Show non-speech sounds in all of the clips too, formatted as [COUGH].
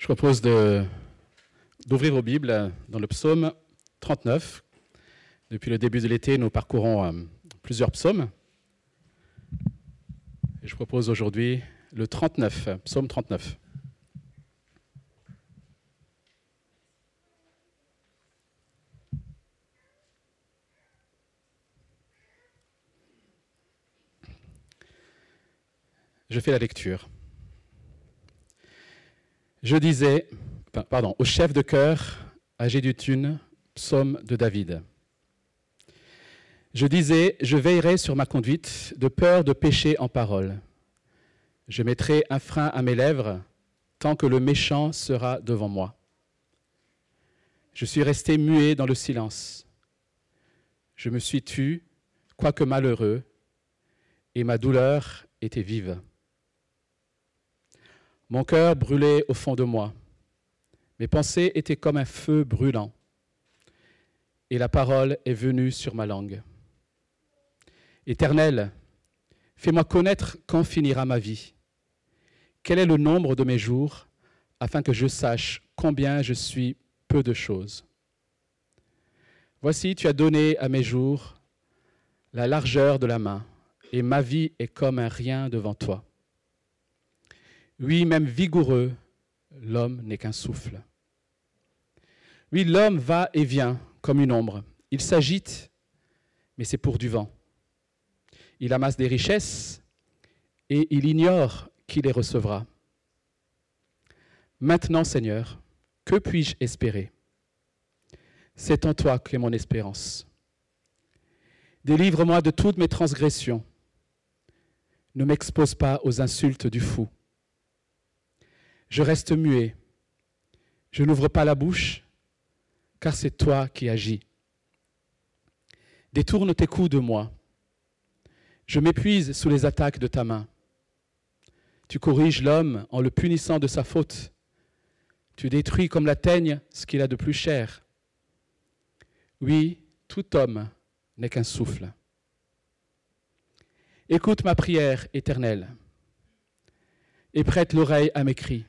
Je propose d'ouvrir vos Bibles dans le psaume 39. Depuis le début de l'été, nous parcourons euh, plusieurs psaumes. Et je propose aujourd'hui le 39, psaume 39. Je fais la lecture. Je disais, pardon, au chef de chœur, à Gédutune, psaume de David. Je disais, je veillerai sur ma conduite, de peur de pécher en parole. Je mettrai un frein à mes lèvres, tant que le méchant sera devant moi. Je suis resté muet dans le silence. Je me suis tu, quoique malheureux, et ma douleur était vive. Mon cœur brûlait au fond de moi. Mes pensées étaient comme un feu brûlant. Et la parole est venue sur ma langue. Éternel, fais-moi connaître quand finira ma vie. Quel est le nombre de mes jours, afin que je sache combien je suis peu de choses? Voici, tu as donné à mes jours la largeur de la main, et ma vie est comme un rien devant toi. Oui, même vigoureux, l'homme n'est qu'un souffle. Oui, l'homme va et vient comme une ombre. Il s'agite, mais c'est pour du vent. Il amasse des richesses et il ignore qui les recevra. Maintenant, Seigneur, que puis-je espérer? C'est en toi qu'est mon espérance. Délivre-moi de toutes mes transgressions. Ne m'expose pas aux insultes du fou je reste muet. Je n'ouvre pas la bouche, car c'est toi qui agis. Détourne tes coups de moi. Je m'épuise sous les attaques de ta main. Tu corriges l'homme en le punissant de sa faute. Tu détruis comme la teigne ce qu'il a de plus cher. Oui, tout homme n'est qu'un souffle. Écoute ma prière éternelle et prête l'oreille à mes cris.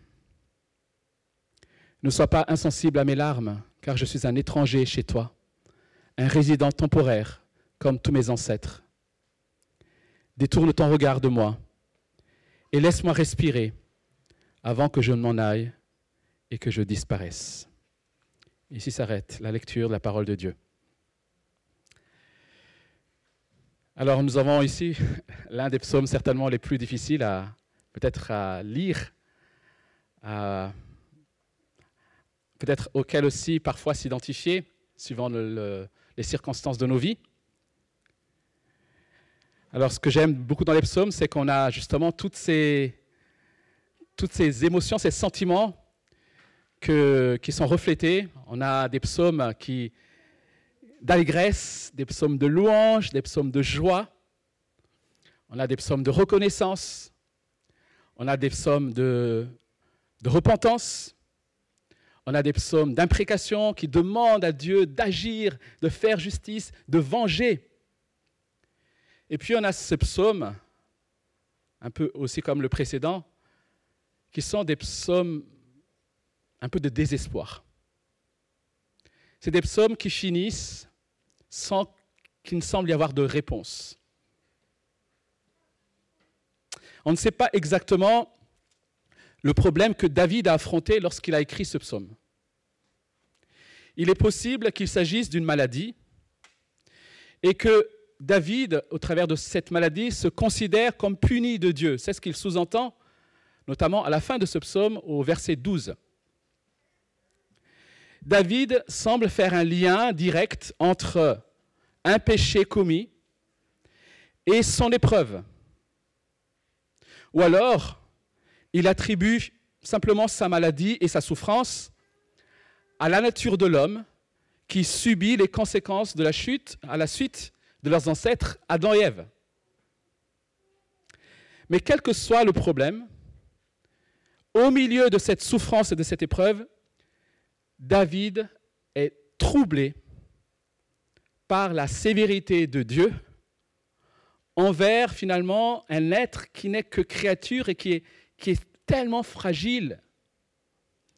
Ne sois pas insensible à mes larmes, car je suis un étranger chez toi, un résident temporaire, comme tous mes ancêtres. Détourne ton regard de moi et laisse-moi respirer avant que je ne m'en aille et que je disparaisse. Ici s'arrête la lecture de la parole de Dieu. Alors nous avons ici [LAUGHS] l'un des psaumes certainement les plus difficiles à peut-être à lire, peut-être auxquels aussi parfois s'identifier, suivant les circonstances de nos vies. Alors ce que j'aime beaucoup dans les psaumes, c'est qu'on a justement toutes ces, toutes ces émotions, ces sentiments qui sont reflétés. On a des psaumes qui d'allégresse, des psaumes de louange, des psaumes de joie. On a des psaumes de reconnaissance. On a des psaumes de, de repentance. On a des psaumes d'imprécation qui demandent à Dieu d'agir, de faire justice, de venger. Et puis on a ces psaumes, un peu aussi comme le précédent, qui sont des psaumes un peu de désespoir. C'est des psaumes qui finissent sans qu'il ne semble y avoir de réponse. On ne sait pas exactement le problème que David a affronté lorsqu'il a écrit ce psaume. Il est possible qu'il s'agisse d'une maladie et que David, au travers de cette maladie, se considère comme puni de Dieu. C'est ce qu'il sous-entend, notamment à la fin de ce psaume, au verset 12. David semble faire un lien direct entre un péché commis et son épreuve. Ou alors, il attribue simplement sa maladie et sa souffrance à la nature de l'homme qui subit les conséquences de la chute à la suite de leurs ancêtres Adam et Ève. Mais quel que soit le problème, au milieu de cette souffrance et de cette épreuve, David est troublé par la sévérité de Dieu envers finalement un être qui n'est que créature et qui est qui est tellement fragile.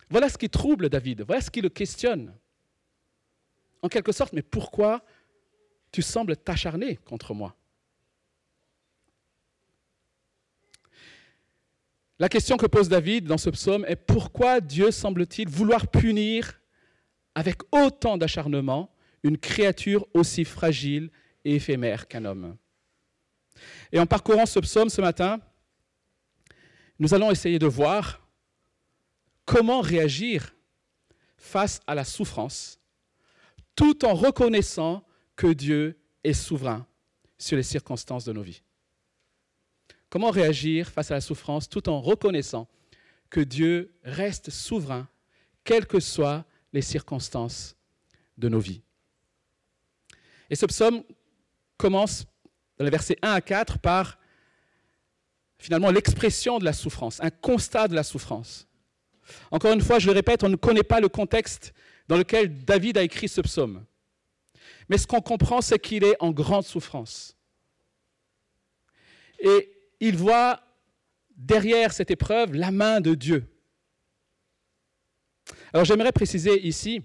Voilà ce qui trouble David, voilà ce qui le questionne. En quelque sorte, mais pourquoi tu sembles t'acharner contre moi? La question que pose David dans ce psaume est pourquoi Dieu semble-t-il vouloir punir avec autant d'acharnement une créature aussi fragile et éphémère qu'un homme? Et en parcourant ce psaume ce matin, nous allons essayer de voir comment réagir face à la souffrance, tout en reconnaissant que Dieu est souverain sur les circonstances de nos vies. Comment réagir face à la souffrance tout en reconnaissant que Dieu reste souverain, quelles que soient les circonstances de nos vies. Et ce psaume commence dans les versets 1 à 4 par finalement l'expression de la souffrance, un constat de la souffrance. Encore une fois, je le répète, on ne connaît pas le contexte dans lequel David a écrit ce psaume. Mais ce qu'on comprend, c'est qu'il est en grande souffrance. Et il voit derrière cette épreuve la main de Dieu. Alors j'aimerais préciser ici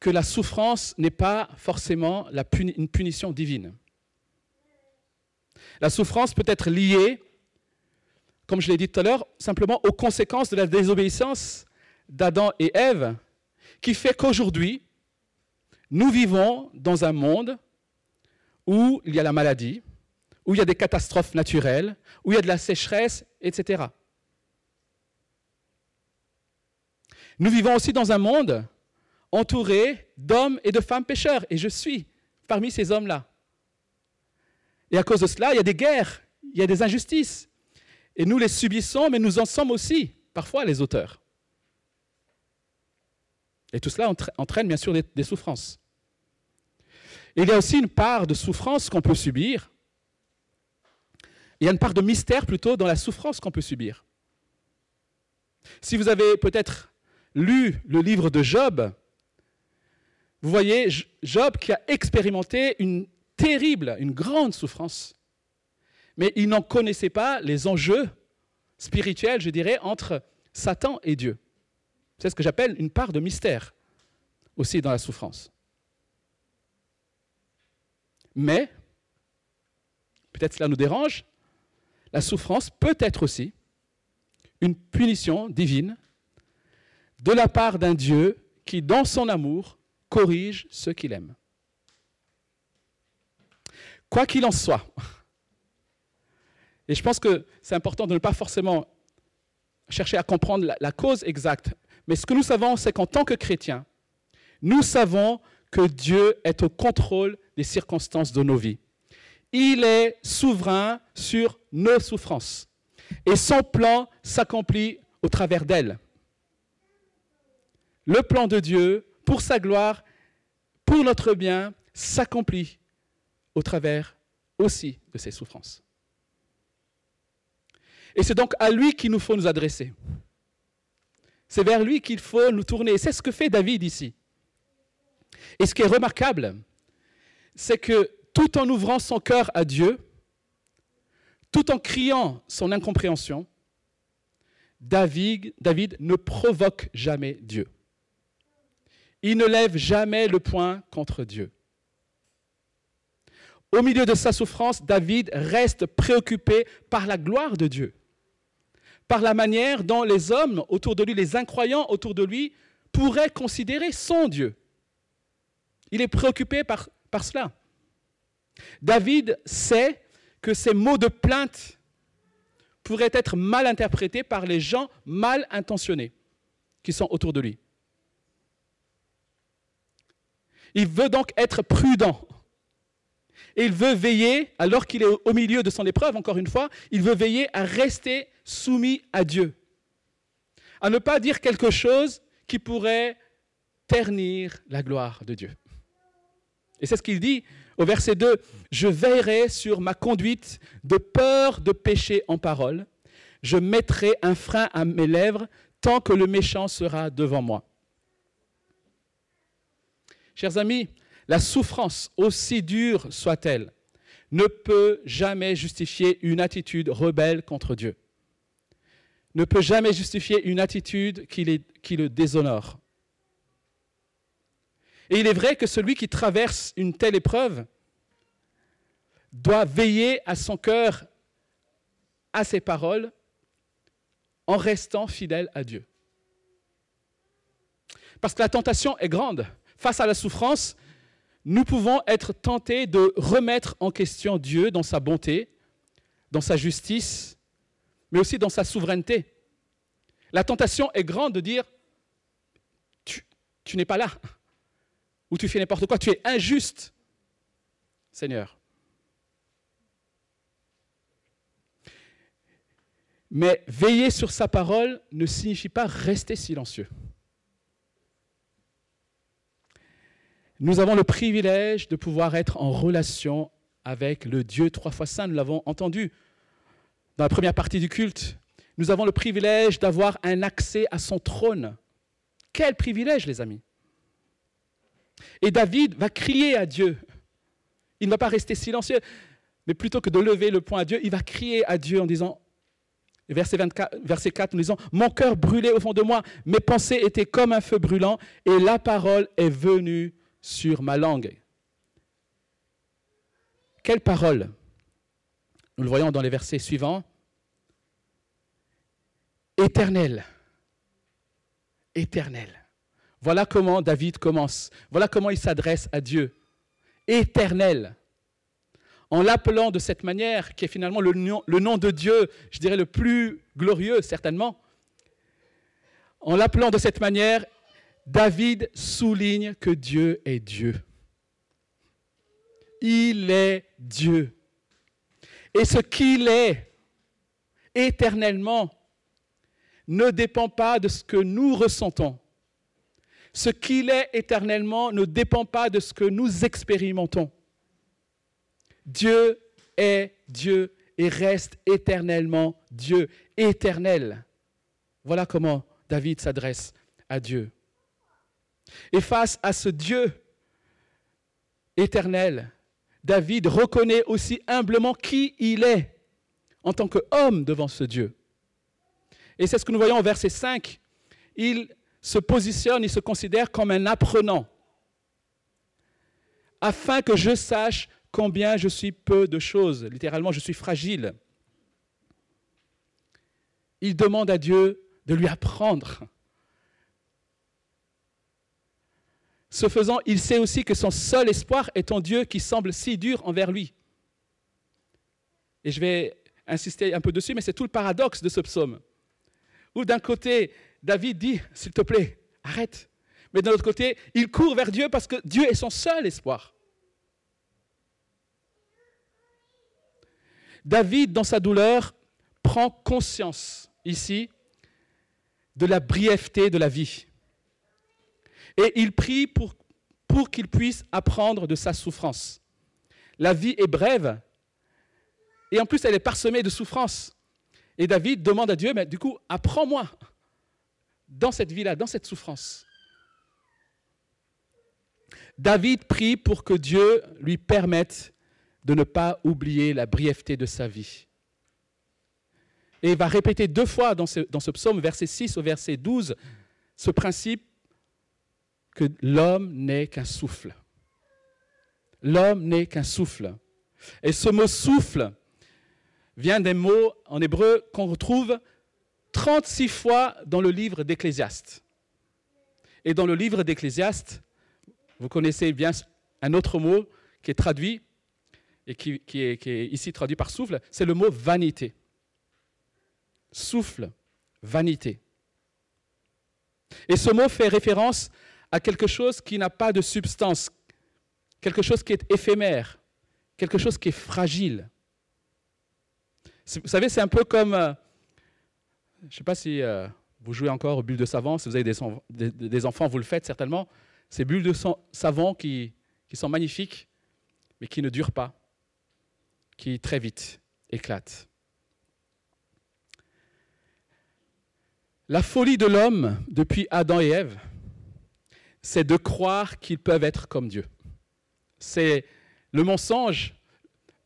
que la souffrance n'est pas forcément une punition divine. La souffrance peut être liée, comme je l'ai dit tout à l'heure, simplement aux conséquences de la désobéissance d'Adam et Ève, qui fait qu'aujourd'hui, nous vivons dans un monde où il y a la maladie, où il y a des catastrophes naturelles, où il y a de la sécheresse, etc. Nous vivons aussi dans un monde entouré d'hommes et de femmes pécheurs, et je suis parmi ces hommes-là. Et à cause de cela, il y a des guerres, il y a des injustices. Et nous les subissons, mais nous en sommes aussi parfois les auteurs. Et tout cela entraîne bien sûr des, souffrances. il y a aussi une part de souffrance qu'on peut subir. Il y a une part de mystère plutôt dans la souffrance qu'on peut subir. Si vous avez peut-être lu le livre de Job, vous voyez Job qui a expérimenté une terrible, une grande souffrance. Mais il n'en connaissait pas les enjeux spirituels, je dirais, entre Satan et Dieu. C'est ce que j'appelle une part de mystère aussi dans la souffrance. Mais, peut-être cela nous dérange, la souffrance peut être aussi une punition divine de la part d'un Dieu qui, dans son amour, corrige ceux qu'il aime. Quoi qu'il en soit, et je pense que c'est important de ne pas forcément chercher à comprendre la, cause exacte, mais ce que nous savons, c'est qu'en tant que chrétiens, nous savons que Dieu est au contrôle des circonstances de nos vies. Il est souverain sur nos souffrances. Et son plan s'accomplit au travers d'elles. Le plan de Dieu, pour sa gloire, pour notre bien, s'accomplit au travers aussi de ses souffrances. Et c'est donc à lui qu'il nous faut nous adresser. C'est vers lui qu'il faut nous tourner. C'est ce que fait David ici. Et ce qui est remarquable, c'est que tout en ouvrant son cœur à Dieu, tout en criant son incompréhension, David, David ne provoque jamais Dieu. Il ne lève jamais le poing contre Dieu. Au milieu de sa souffrance, David reste préoccupé par la gloire de Dieu, par la manière dont les hommes autour de lui, les incroyants autour de lui, pourraient considérer son Dieu. Il est préoccupé par, cela. David sait que ces mots de plainte pourraient être mal interprétés par les gens mal intentionnés qui sont autour de lui. Il veut donc être prudent. Et il veut veiller, alors qu'il est au milieu de son épreuve, encore une fois, il veut veiller à rester soumis à Dieu. À ne pas dire quelque chose qui pourrait ternir la gloire de Dieu. Et c'est ce qu'il dit au verset 2, je veillerai sur ma conduite de peur de pécher en parole. Je mettrai un frein à mes lèvres tant que le méchant sera devant moi. Chers amis, la souffrance, aussi dure soit-elle, ne peut jamais justifier une attitude rebelle contre Dieu. Ne peut jamais justifier une attitude qui, le déshonore. Et il est vrai que celui qui traverse une telle épreuve doit veiller à son cœur, à ses paroles, en restant fidèle à Dieu. Parce que la tentation est grande. Face à la souffrance, nous pouvons être tentés de remettre en question Dieu dans sa bonté, dans sa justice, mais aussi dans sa souveraineté. La tentation est grande de dire, tu, n'es pas là, ou tu fais n'importe quoi, tu es injuste, Seigneur. Mais veiller sur sa parole ne signifie pas rester silencieux. Nous avons le privilège de pouvoir être en relation avec le Dieu trois fois saint. Nous l'avons entendu dans la première partie du culte. Nous avons le privilège d'avoir un accès à son trône. Quel privilège, les amis. Et David va crier à Dieu. Il ne va pas rester silencieux, mais plutôt que de lever le poing à Dieu, il va crier à Dieu en disant, verset, 24, verset 4, en disant, Mon cœur brûlait au fond de moi, mes pensées étaient comme un feu brûlant, et la parole est venue sur ma langue. Quelle parole? Nous le voyons dans les versets suivants. Éternel. Éternel. Voilà comment David commence. Voilà comment il s'adresse à Dieu. Éternel. En l'appelant de cette manière, qui est finalement le nom, le nom de Dieu, je dirais le plus glorieux certainement. En l'appelant de cette manière, David souligne que Dieu est Dieu. Il est Dieu. Et ce qu'il est éternellement ne dépend pas de ce que nous ressentons. Ce qu'il est éternellement ne dépend pas de ce que nous expérimentons. Dieu est Dieu et reste éternellement Dieu, éternel. Voilà comment David s'adresse à Dieu. Et face à ce Dieu éternel, David reconnaît aussi humblement qui il est en tant qu'homme devant ce Dieu. Et c'est ce que nous voyons au verset 5. Il se positionne, il se considère comme un apprenant, afin que je sache combien je suis peu de choses. Littéralement, je suis fragile. Il demande à Dieu de lui apprendre Ce faisant, il sait aussi que son seul espoir est en Dieu qui semble si dur envers lui. Et je vais insister un peu dessus, mais c'est tout le paradoxe de ce psaume. D'un côté, David dit, s'il te plaît, arrête. Mais d'un autre côté, il court vers Dieu parce que Dieu est son seul espoir. David, dans sa douleur, prend conscience ici de la brièveté de la vie. Et il prie pour, pour qu'il puisse apprendre de sa souffrance. La vie est brève, et en plus elle est parsemée de souffrance. Et David demande à Dieu, mais du coup, apprends-moi dans cette vie-là, dans cette souffrance. David prie pour que Dieu lui permette de ne pas oublier la brièveté de sa vie. Et il va répéter deux fois dans ce, dans ce psaume, verset 6 au verset 12, ce principe que l'homme n'est qu'un souffle. L'homme n'est qu'un souffle. Et ce mot souffle vient des mots en hébreu qu'on retrouve 36 fois dans le livre d'Ecclésiaste. Et dans le livre d'Ecclésiaste, vous connaissez bien un autre mot qui est traduit, et qui est ici traduit par souffle, c'est le mot vanité. Souffle, vanité. Et ce mot fait référence à quelque chose qui n'a pas de substance, quelque chose qui est éphémère, quelque chose qui est fragile. Vous savez, c'est un peu comme, euh, je ne sais pas si euh, vous jouez encore aux bulles de savon, si vous avez des, enfants, vous le faites certainement, ces bulles de savon qui, qui sont magnifiques, mais qui ne durent pas, qui très vite éclatent. La folie de l'homme depuis Adam et Ève, c'est de croire qu'ils peuvent être comme Dieu. C'est le mensonge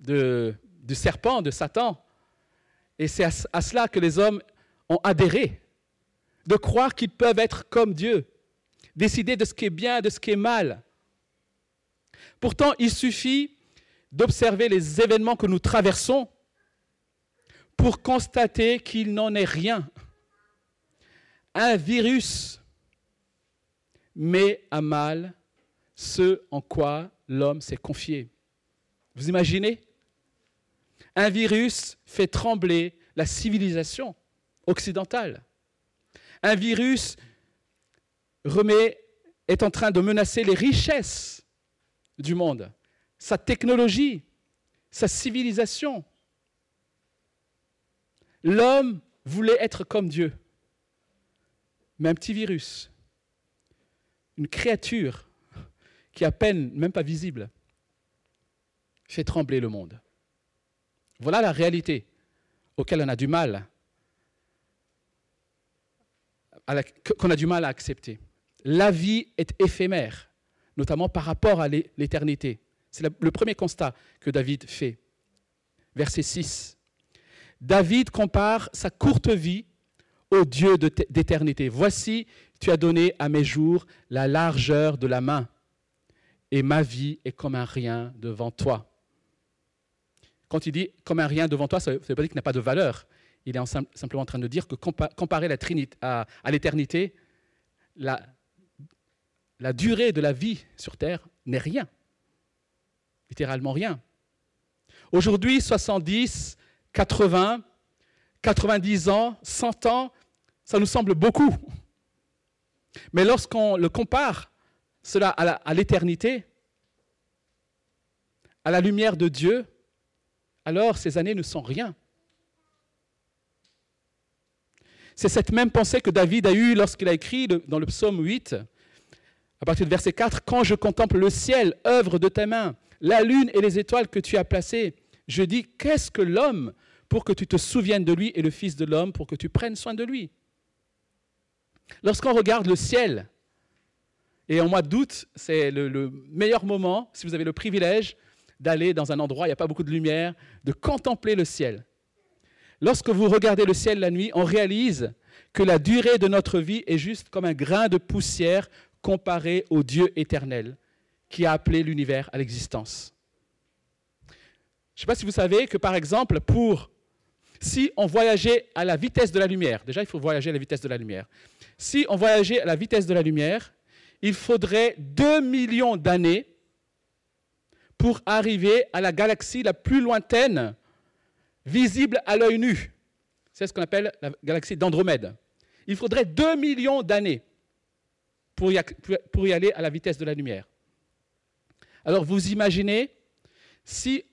du serpent, de Satan. Et c'est à, cela que les hommes ont adhéré, de croire qu'ils peuvent être comme Dieu, décider de ce qui est bien, de ce qui est mal. Pourtant, il suffit d'observer les événements que nous traversons pour constater qu'il n'en est rien. Un virus met à mal ce en quoi l'homme s'est confié. Vous imaginez Un virus fait trembler la civilisation occidentale. Un virus est en train de menacer les richesses du monde, sa technologie, sa civilisation. L'homme voulait être comme Dieu. Mais un petit virus, une créature qui est à peine, même pas visible, fait trembler le monde. Voilà la réalité auquel on a du mal, qu'on a du mal à accepter. La vie est éphémère, notamment par rapport à l'éternité. C'est le premier constat que David fait. Verset 6. David compare sa courte vie au Dieu d'éternité. Voici, tu as donné à mes jours la largeur de la main, et ma vie est comme un rien devant toi. Quand il dit comme un rien devant toi, ça ne veut pas dire qu'il n'a pas de valeur. Il est simplement en train de dire que comparer la Trinité à, l'éternité, la, la durée de la vie sur Terre n'est rien. Littéralement rien. Aujourd'hui, 70, 80, 90 ans, 100 ans, ça nous semble beaucoup. Mais lorsqu'on le compare, cela à l'éternité, à la lumière de Dieu, alors ces années ne sont rien. C'est cette même pensée que David a eue lorsqu'il a écrit dans le psaume 8, à partir du verset 4, Quand je contemple le ciel, œuvre de tes mains, la lune et les étoiles que tu as placées, je dis, qu'est-ce que l'homme pour que tu te souviennes de lui et le Fils de l'homme pour que tu prennes soin de lui? Lorsqu'on regarde le ciel, et en mois d'août, c'est le, le, meilleur moment, si vous avez le privilège, d'aller dans un endroit où il n'y a pas beaucoup de lumière, de contempler le ciel. Lorsque vous regardez le ciel la nuit, on réalise que la durée de notre vie est juste comme un grain de poussière comparé au Dieu éternel qui a appelé l'univers à l'existence. Je ne sais pas si vous savez que, par exemple, pour si on voyageait à la vitesse de la lumière, déjà il faut voyager à la vitesse de la lumière, si on voyageait à la vitesse de la lumière, il faudrait 2 millions d'années pour arriver à la galaxie la plus lointaine, visible à l'œil nu. C'est ce qu'on appelle la galaxie d'Andromède. Il faudrait 2 millions d'années pour, y aller à la vitesse de la lumière. Alors vous imaginez si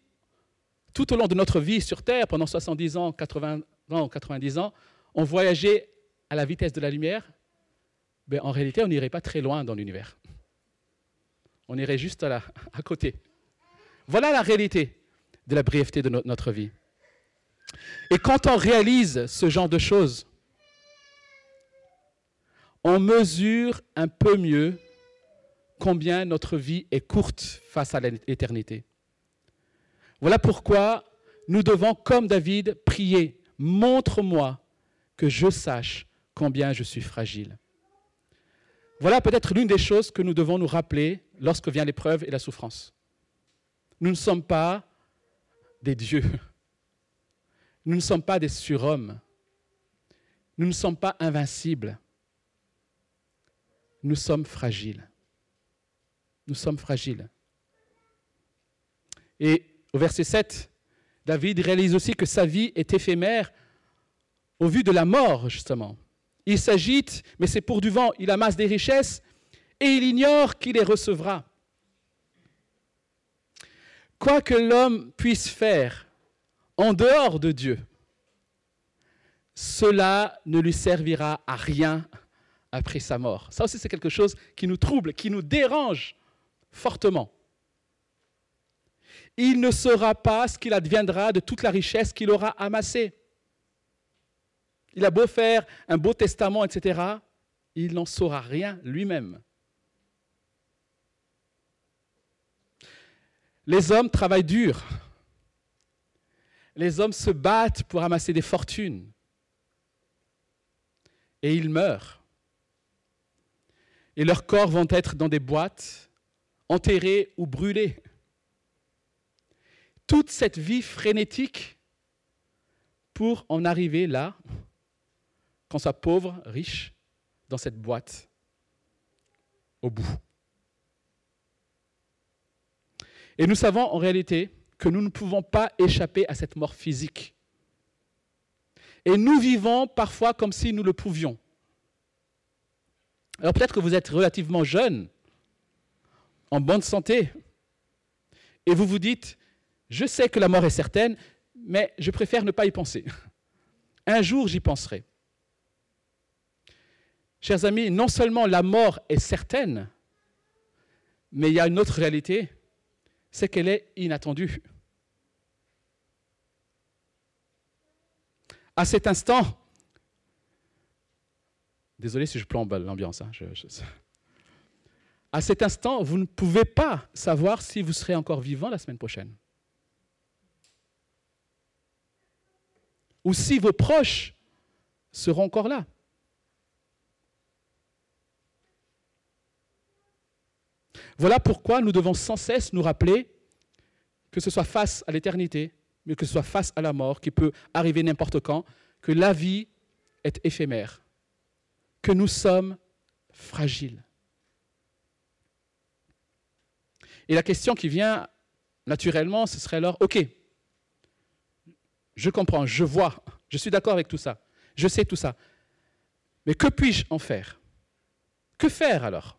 tout au long de notre vie sur Terre, pendant 70 ans, 80 ans, 90 ans, on voyageait à la vitesse de la lumière, ben en réalité, on n'irait pas très loin dans l'univers. On irait juste à, à côté. Voilà la réalité de la brièveté de notre vie. Et quand on réalise ce genre de choses, on mesure un peu mieux combien notre vie est courte face à l'éternité. Voilà pourquoi nous devons, comme David, prier, montre-moi que je sache combien je suis fragile. Voilà peut-être l'une des choses que nous devons nous rappeler lorsque vient l'épreuve et la souffrance. Nous ne sommes pas des dieux. Nous ne sommes pas des surhommes. Nous ne sommes pas invincibles. Nous sommes fragiles. Nous sommes fragiles. Et au verset 7, David réalise aussi que sa vie est éphémère au vu de la mort, justement. Il s'agite, mais c'est pour du vent. Il amasse des richesses et il ignore qui les recevra. Quoi que l'homme puisse faire en dehors de Dieu, cela ne lui servira à rien après sa mort. Ça aussi, c'est quelque chose qui nous trouble, qui nous dérange fortement. Il ne saura pas ce qu'il adviendra de toute la richesse qu'il aura amassée. Il a beau faire un beau testament, etc., il n'en saura rien lui-même. Les hommes travaillent dur. Les hommes se battent pour amasser des fortunes. et ils meurent. Et leurs corps vont être dans des boîtes, enterrés ou brûlés. Toute cette vie frénétique pour en arriver là, qu'on soit pauvre, riche, dans cette boîte, au bout. Et nous savons en réalité que nous ne pouvons pas échapper à cette mort physique. Et nous vivons parfois comme si nous le pouvions. Alors peut-être que vous êtes relativement jeune, en bonne santé, et vous vous dites, je sais que la mort est certaine, mais je préfère ne pas y penser. [LAUGHS] Un jour, j'y penserai. Chers amis, non seulement la mort est certaine, mais il y a une autre réalité, c'est qu'elle est inattendue. À cet instant, désolé si je plombe l'ambiance, hein, à cet instant, vous ne pouvez pas savoir si vous serez encore vivant la semaine prochaine. Ou si vos proches seront encore là. Voilà pourquoi nous devons sans cesse nous rappeler, que ce soit face à l'éternité, mais que ce soit face à la mort, qui peut arriver n'importe quand, que la vie est éphémère, que nous sommes fragiles. Et la question qui vient naturellement, ce serait alors, OK, je comprends, je vois, je suis d'accord avec tout ça, je sais tout ça, mais que puis-je en faire? Que faire alors?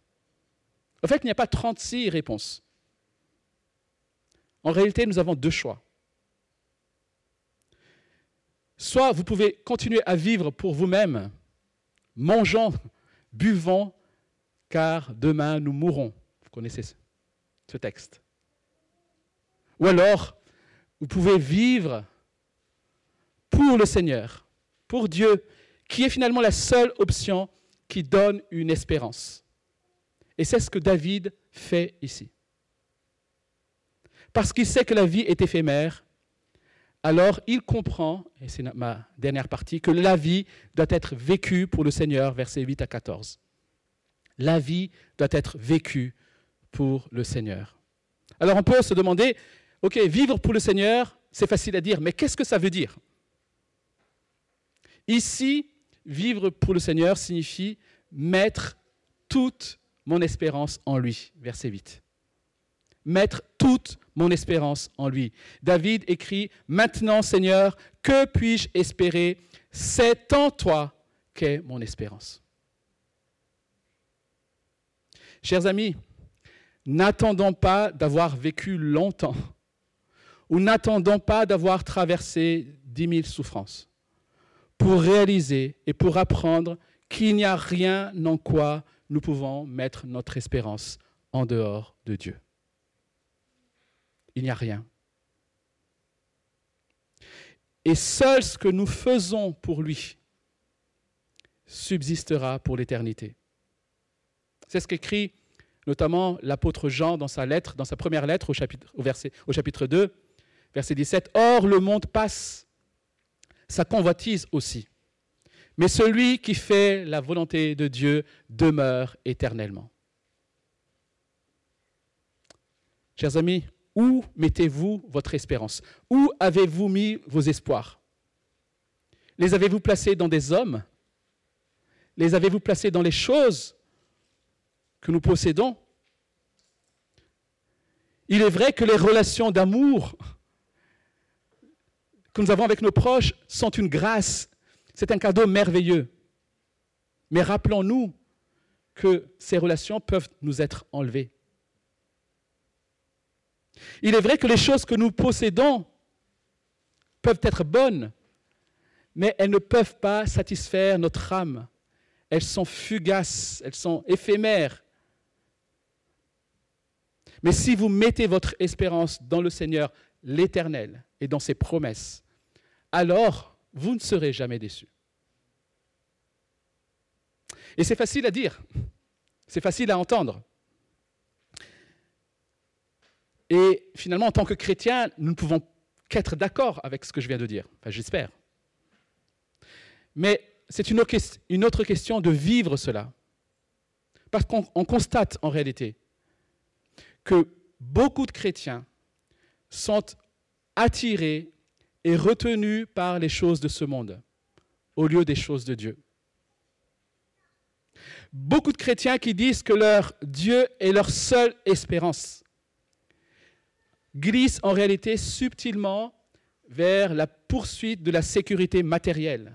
En fait, il n'y a pas 36 réponses. En réalité, nous avons deux choix. Soit vous pouvez continuer à vivre pour vous-même, mangeant, buvant, car demain nous mourrons. Vous connaissez ce texte. Ou alors, vous pouvez vivre pour le Seigneur, pour Dieu, qui est finalement la seule option qui donne une espérance. Et c'est ce que David fait ici. Parce qu'il sait que la vie est éphémère, alors il comprend, et c'est ma dernière partie, que la vie doit être vécue pour le Seigneur, versets 8 à 14. La vie doit être vécue pour le Seigneur. Alors on peut se demander, ok, vivre pour le Seigneur, c'est facile à dire, mais qu'est-ce que ça veut dire? Ici, vivre pour le Seigneur signifie mettre toute mon espérance en lui. Verset 8. Mettre toute mon espérance en lui. David écrit, Maintenant Seigneur, que puis-je espérer? C'est en toi qu'est mon espérance. Chers amis, n'attendons pas d'avoir vécu longtemps ou n'attendons pas d'avoir traversé dix mille souffrances pour réaliser et pour apprendre qu'il n'y a rien en quoi nous pouvons mettre notre espérance en dehors de Dieu. Il n'y a rien. Et seul ce que nous faisons pour lui subsistera pour l'éternité. C'est ce qu'écrit notamment l'apôtre Jean dans sa lettre, dans sa première lettre au chapitre, au, verset, au chapitre 2, verset 17. Or, le monde passe, sa convoitise aussi. Mais celui qui fait la volonté de Dieu demeure éternellement. Chers amis, où mettez-vous votre espérance? Où avez-vous mis vos espoirs? Les avez-vous placés dans des hommes? Les avez-vous placés dans les choses que nous possédons? Il est vrai que les relations d'amour que nous avons avec nos proches sont une grâce c'est un cadeau merveilleux. Mais rappelons-nous que ces relations peuvent nous être enlevées. Il est vrai que les choses que nous possédons peuvent être bonnes, mais elles ne peuvent pas satisfaire notre âme. Elles sont fugaces, elles sont éphémères. Mais si vous mettez votre espérance dans le Seigneur, l'Éternel, et dans ses promesses, alors vous ne serez jamais déçus. Et c'est facile à dire, c'est facile à entendre. Et finalement, en tant que chrétien, nous ne pouvons qu'être d'accord avec ce que je viens de dire. Enfin, j'espère. Mais c'est une, une autre question de vivre cela. Parce qu'on constate en réalité que beaucoup de chrétiens sont attirés et retenus par les choses de ce monde au lieu des choses de Dieu. Beaucoup de chrétiens qui disent que leur Dieu est leur seule espérance glissent en réalité subtilement vers la poursuite de la sécurité matérielle,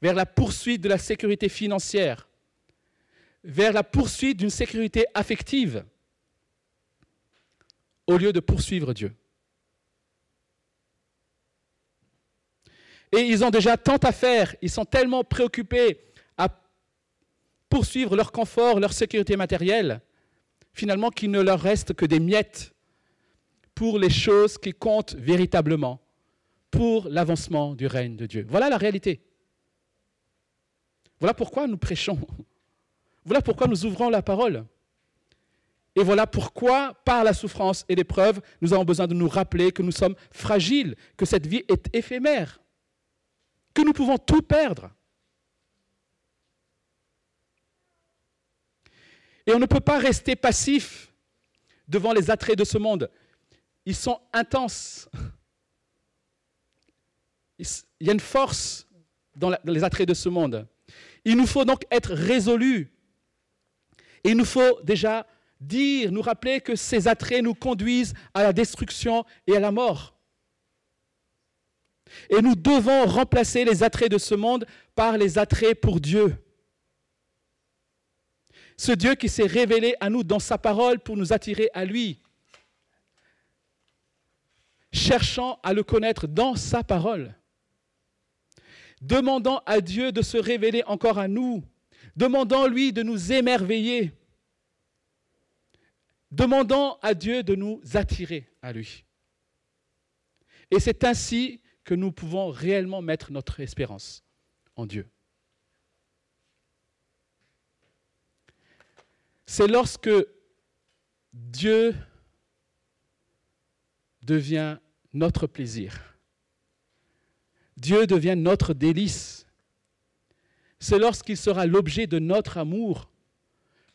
vers la poursuite de la sécurité financière, vers la poursuite d'une sécurité affective, au lieu de poursuivre Dieu. Et ils ont déjà tant à faire, ils sont tellement préoccupés à poursuivre leur confort, leur sécurité matérielle, finalement qu'il ne leur reste que des miettes pour les choses qui comptent véritablement, pour l'avancement du règne de Dieu. Voilà la réalité. Voilà pourquoi nous prêchons. Voilà pourquoi nous ouvrons la parole. Et voilà pourquoi, par la souffrance et l'épreuve, nous avons besoin de nous rappeler que nous sommes fragiles, que cette vie est éphémère que nous pouvons tout perdre. Et on ne peut pas rester passif devant les attraits de ce monde. Ils sont intenses. Il y a une force dans les attraits de ce monde. Il nous faut donc être résolus. Et il nous faut déjà dire, nous rappeler que ces attraits nous conduisent à la destruction et à la mort. Et nous devons remplacer les attraits de ce monde par les attraits pour Dieu. Ce Dieu qui s'est révélé à nous dans sa parole pour nous attirer à lui. Cherchant à le connaître dans sa parole. Demandant à Dieu de se révéler encore à nous. Demandant lui de nous émerveiller. Demandant à Dieu de nous attirer à lui. Et c'est ainsi que nous pouvons réellement mettre notre espérance en Dieu. C'est lorsque Dieu devient notre plaisir. Dieu devient notre délice. C'est lorsqu'il sera l'objet de notre amour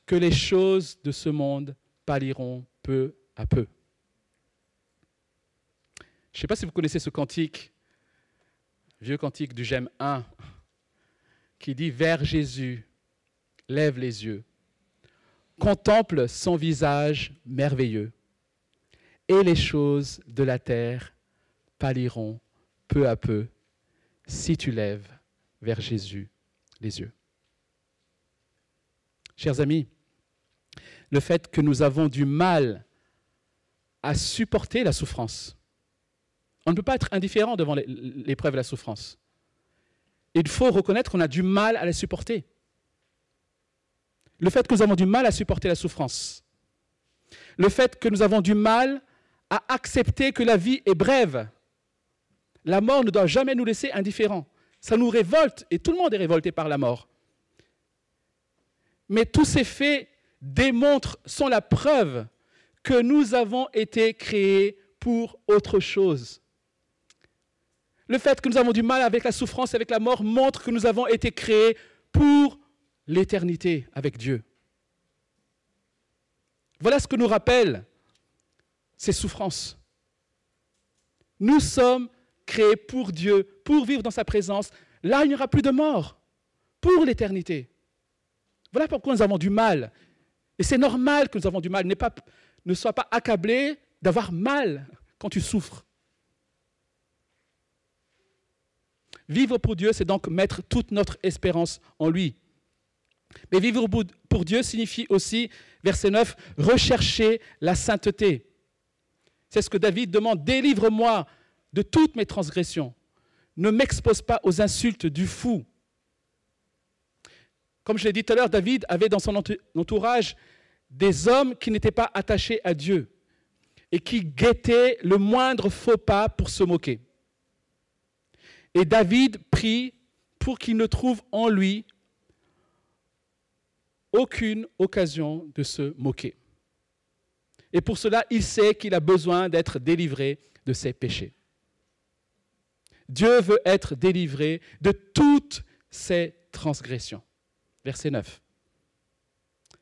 que les choses de ce monde pâliront peu à peu. Je ne sais pas si vous connaissez ce cantique vieux cantique du J'aime 1, qui dit Vers Jésus, lève les yeux, contemple son visage merveilleux, et les choses de la terre pâliront peu à peu si tu lèves vers Jésus les yeux. Chers amis, le fait que nous avons du mal à supporter la souffrance, on ne peut pas être indifférent devant l'épreuve et la souffrance. Il faut reconnaître qu'on a du mal à la supporter. Le fait que nous avons du mal à supporter la souffrance. Le fait que nous avons du mal à accepter que la vie est brève. La mort ne doit jamais nous laisser indifférents. Ça nous révolte et tout le monde est révolté par la mort. Mais tous ces faits démontrent, sont la preuve que nous avons été créés pour autre chose. Le fait que nous avons du mal avec la souffrance, avec la mort, montre que nous avons été créés pour l'éternité avec Dieu. Voilà ce que nous rappellent ces souffrances. Nous sommes créés pour Dieu, pour vivre dans sa présence. Là, il n'y aura plus de mort, pour l'éternité. Voilà pourquoi nous avons du mal. Et c'est normal que nous avons du mal. ne sois pas accablé d'avoir mal quand tu souffres. Vivre pour Dieu, c'est donc mettre toute notre espérance en lui. Mais vivre pour Dieu signifie aussi, verset 9, rechercher la sainteté. C'est ce que David demande, délivre-moi de toutes mes transgressions. Ne m'expose pas aux insultes du fou. Comme je l'ai dit tout à l'heure, David avait dans son entourage des hommes qui n'étaient pas attachés à Dieu et qui guettaient le moindre faux pas pour se moquer. Et David prie pour qu'il ne trouve en lui aucune occasion de se moquer. Et pour cela, il sait qu'il a besoin d'être délivré de ses péchés. Dieu veut être délivré de toutes ses transgressions. Verset 9.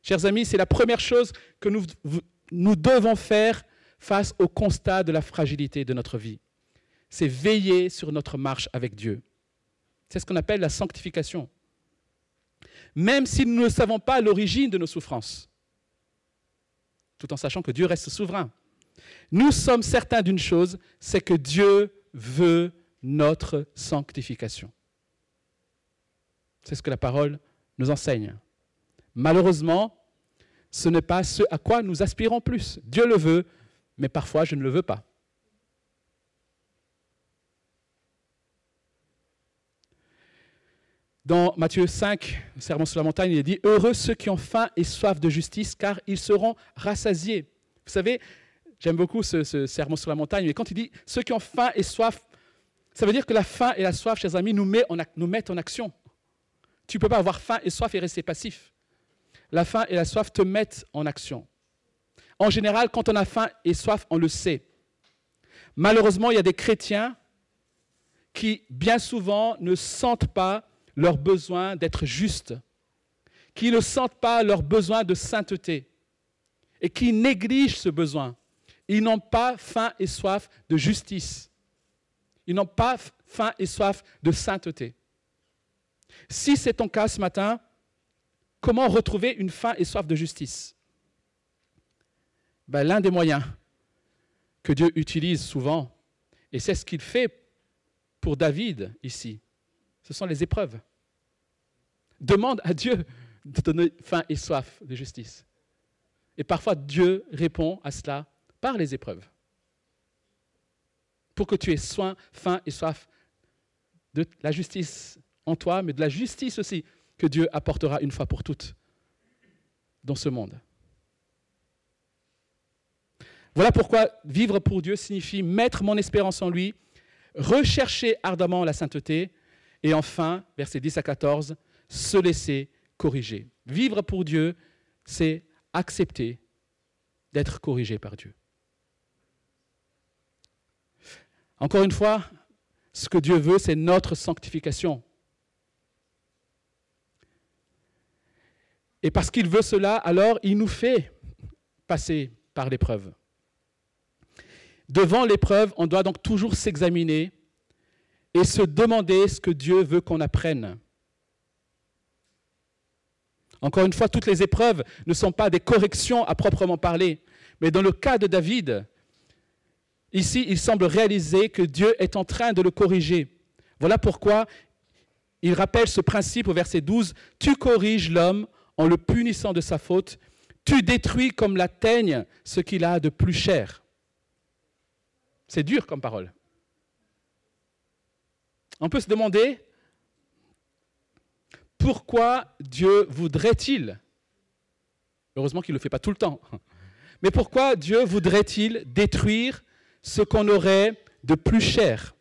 Chers amis, c'est la première chose que nous, nous devons faire face au constat de la fragilité de notre vie. C'est veiller sur notre marche avec Dieu. C'est ce qu'on appelle la sanctification. Même si nous ne savons pas l'origine de nos souffrances, tout en sachant que Dieu reste souverain, nous sommes certains d'une chose, c'est que Dieu veut notre sanctification. C'est ce que la parole nous enseigne. Malheureusement, ce n'est pas ce à quoi nous aspirons plus. Dieu le veut, mais parfois je ne le veux pas. Dans Matthieu 5, le Sermon sur la montagne, il est dit Heureux ceux qui ont faim et soif de justice, car ils seront rassasiés. Vous savez, j'aime beaucoup ce, Sermon sur la montagne, mais quand il dit Ceux qui ont faim et soif, ça veut dire que la faim et la soif, chers amis, nous, nous mettent en action. Tu ne peux pas avoir faim et soif et rester passif la faim et la soif te mettent en action. En général, quand on a faim et soif, on le sait. Malheureusement, il y a des chrétiens qui, bien souvent, ne sentent pas leur besoin d'être justes, qui ne sentent pas leur besoin de sainteté et qui négligent ce besoin. Ils n'ont pas faim et soif de justice. Ils n'ont pas faim et soif de sainteté. Si c'est ton cas ce matin, Comment retrouver une faim et soif de justice? Ben, L'un des moyens que Dieu utilise souvent, et c'est ce qu'il fait pour David ici, ce sont les épreuves. Demande à Dieu de donner faim et soif de justice. Et parfois Dieu répond à cela par les épreuves. Pour que tu aies soin, faim et soif de la justice en toi, mais de la justice aussi que Dieu apportera une fois pour toutes dans ce monde. Voilà pourquoi vivre pour Dieu signifie mettre mon espérance en lui, rechercher ardemment la sainteté et enfin, versets 10 à 14, se laisser corriger. Vivre pour Dieu, c'est accepter d'être corrigé par Dieu. Encore une fois, ce que Dieu veut, c'est notre sanctification. Et parce qu'il veut cela, alors il nous fait passer par l'épreuve. Devant l'épreuve, on doit donc toujours s'examiner et se demander ce que Dieu veut qu'on apprenne. Encore une fois, toutes les épreuves ne sont pas des corrections à proprement parler, mais dans le cas de David, ici, il semble réaliser que Dieu est en train de le corriger. Voilà pourquoi il rappelle ce principe au verset 12, Tu corriges l'homme en le punissant de sa faute, tu détruis comme la teigne ce qu'il a de plus cher. C'est dur comme parole. On peut se demander pourquoi Dieu voudrait-il, heureusement qu'il ne le fait pas tout le temps, [LAUGHS] mais pourquoi Dieu voudrait-il détruire ce qu'on aurait de plus cher?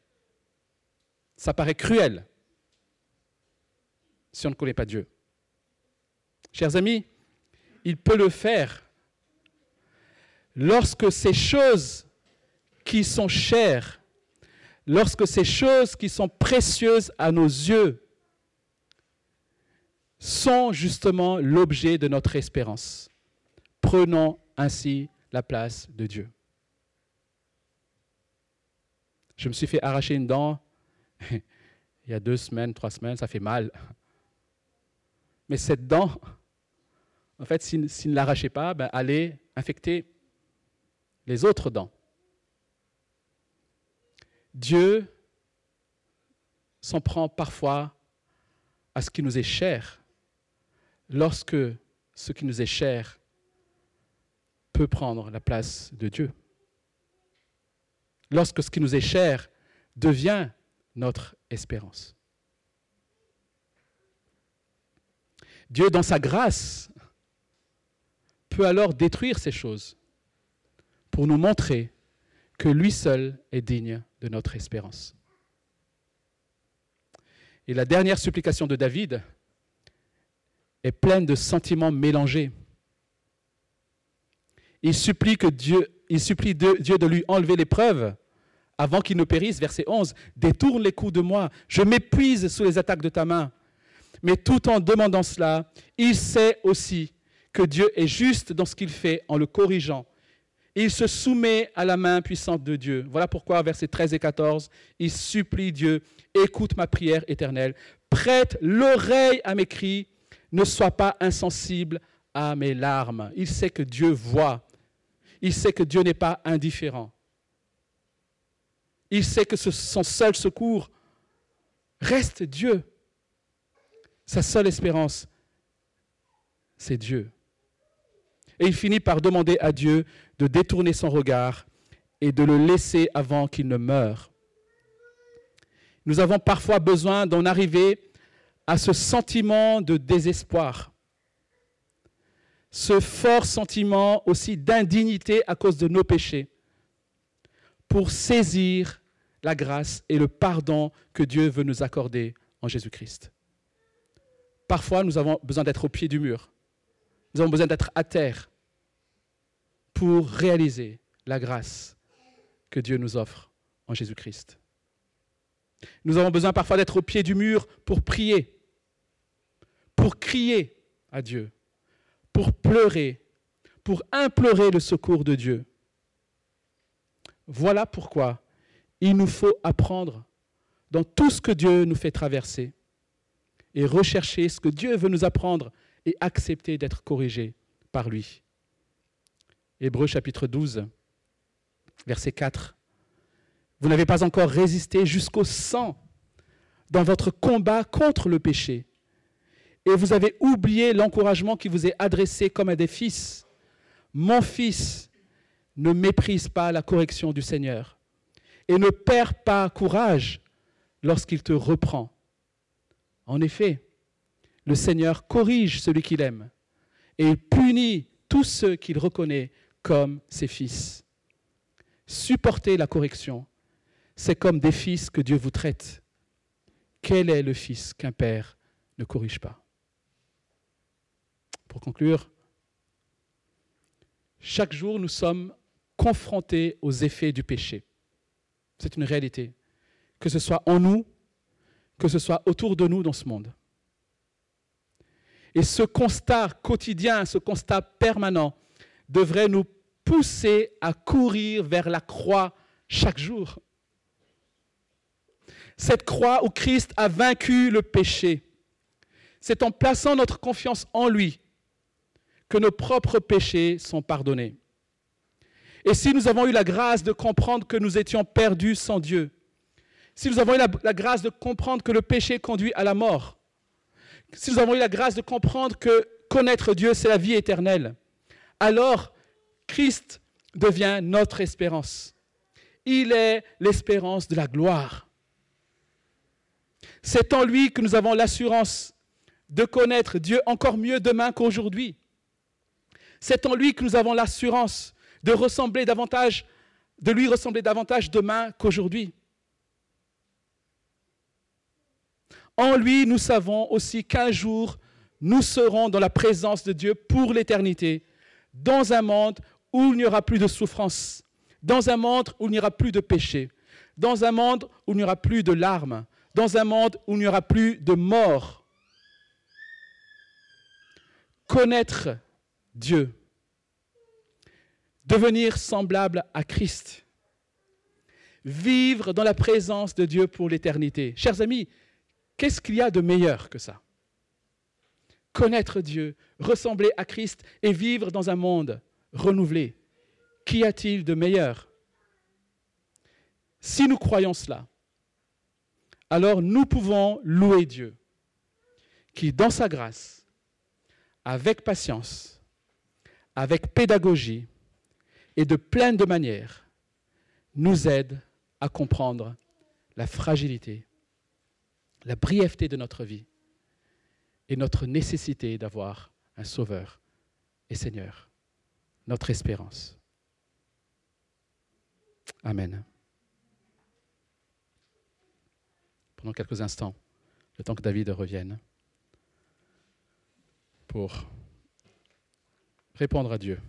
Ça paraît cruel si on ne connaît pas Dieu. Chers amis, il peut le faire lorsque ces choses qui sont chères, lorsque ces choses qui sont précieuses à nos yeux sont justement l'objet de notre espérance. Prenons ainsi la place de Dieu. Je me suis fait arracher une dent [LAUGHS] il y a deux semaines, trois semaines, ça fait mal. Mais cette dent, en fait, s'il ne l'arrachait pas, ben, allait infecter les autres dents. Dieu s'en prend parfois à ce qui nous est cher, lorsque ce qui nous est cher peut prendre la place de Dieu. Lorsque ce qui nous est cher devient notre espérance. Dieu, dans sa grâce, peut alors détruire ces choses pour nous montrer que lui seul est digne de notre espérance. Et la dernière supplication de David est pleine de sentiments mélangés. Il supplie, que Dieu, supplie Dieu de lui enlever l'épreuve avant qu'il ne périsse. Verset 11, Détourne les coups de moi, je m'épuise sous les attaques de ta main. Mais tout en demandant cela, il sait aussi que Dieu est juste dans ce qu'il fait en le corrigeant. Il se soumet à la main puissante de Dieu. Voilà pourquoi, versets 13 et 14, il supplie Dieu, écoute ma prière éternelle, prête l'oreille à mes cris, ne sois pas insensible à mes larmes. Il sait que Dieu voit. Il sait que Dieu n'est pas indifférent. Il sait que son seul secours reste Dieu. Sa seule espérance, c'est Dieu. Et il finit par demander à Dieu de détourner son regard et de le laisser avant qu'il ne meure. Nous avons parfois besoin d'en arriver à ce sentiment de désespoir, ce fort sentiment aussi d'indignité à cause de nos péchés, pour saisir la grâce et le pardon que Dieu veut nous accorder en Jésus-Christ. Parfois, nous avons besoin d'être au pied du mur. Nous avons besoin d'être à terre pour réaliser la grâce que Dieu nous offre en Jésus-Christ. Nous avons besoin parfois d'être au pied du mur pour prier, pour crier à Dieu, pour pleurer, pour implorer le secours de Dieu. Voilà pourquoi il nous faut apprendre dans tout ce que Dieu nous fait traverser et rechercher ce que Dieu veut nous apprendre et accepter d'être corrigé par lui. Hébreu chapitre 12, verset 4. Vous n'avez pas encore résisté jusqu'au sang dans votre combat contre le péché. Et vous avez oublié l'encouragement qui vous est adressé comme à des fils. Mon fils, ne méprise pas la correction du Seigneur et ne perds pas courage lorsqu'il te reprend. En effet, le Seigneur corrige celui qu'il aime et il punit tous ceux qu'il reconnaît comme ses fils. Supporter la correction, c'est comme des fils que Dieu vous traite. Quel est le fils qu'un père ne corrige pas? Pour conclure, chaque jour nous sommes confrontés aux effets du péché. C'est une réalité. Que ce soit en nous, que ce soit autour de nous dans ce monde. Et ce constat quotidien, ce constat permanent devrait nous pousser à courir vers la croix chaque jour. Cette croix où Christ a vaincu le péché. C'est en plaçant notre confiance en lui que nos propres péchés sont pardonnés. Et si nous avons eu la grâce de comprendre que nous étions perdus sans Dieu, si nous avons eu la, grâce de comprendre que le péché conduit à la mort, si nous avons eu la grâce de comprendre que connaître Dieu, c'est la vie éternelle, alors Christ devient notre espérance. Il est l'espérance de la gloire. C'est en lui que nous avons l'assurance de connaître Dieu encore mieux demain qu'aujourd'hui. C'est en lui que nous avons l'assurance de lui ressembler davantage demain qu'aujourd'hui. En lui, nous savons aussi qu'un jour, nous serons dans la présence de Dieu pour l'éternité, dans un monde où il n'y aura plus de souffrance, dans un monde où il n'y aura plus de péché, dans un monde où il n'y aura plus de larmes, dans un monde où il n'y aura plus de mort. Connaître Dieu, devenir semblable à Christ, vivre dans la présence de Dieu pour l'éternité. Chers amis, qu'est-ce qu'il y a de meilleur que ça? Connaître Dieu, ressembler à Christ et vivre dans un monde renouvelé. Qu'y a-t-il de meilleur? Si nous croyons cela, alors nous pouvons louer Dieu, qui dans sa grâce, avec patience, avec pédagogie, et de plein de manières nous aide à comprendre la fragilité, la brièveté de notre vie et notre nécessité d'avoir un Sauveur et Seigneur, notre espérance. Amen. Pendant quelques instants, le temps que David revienne, pour répondre à Dieu.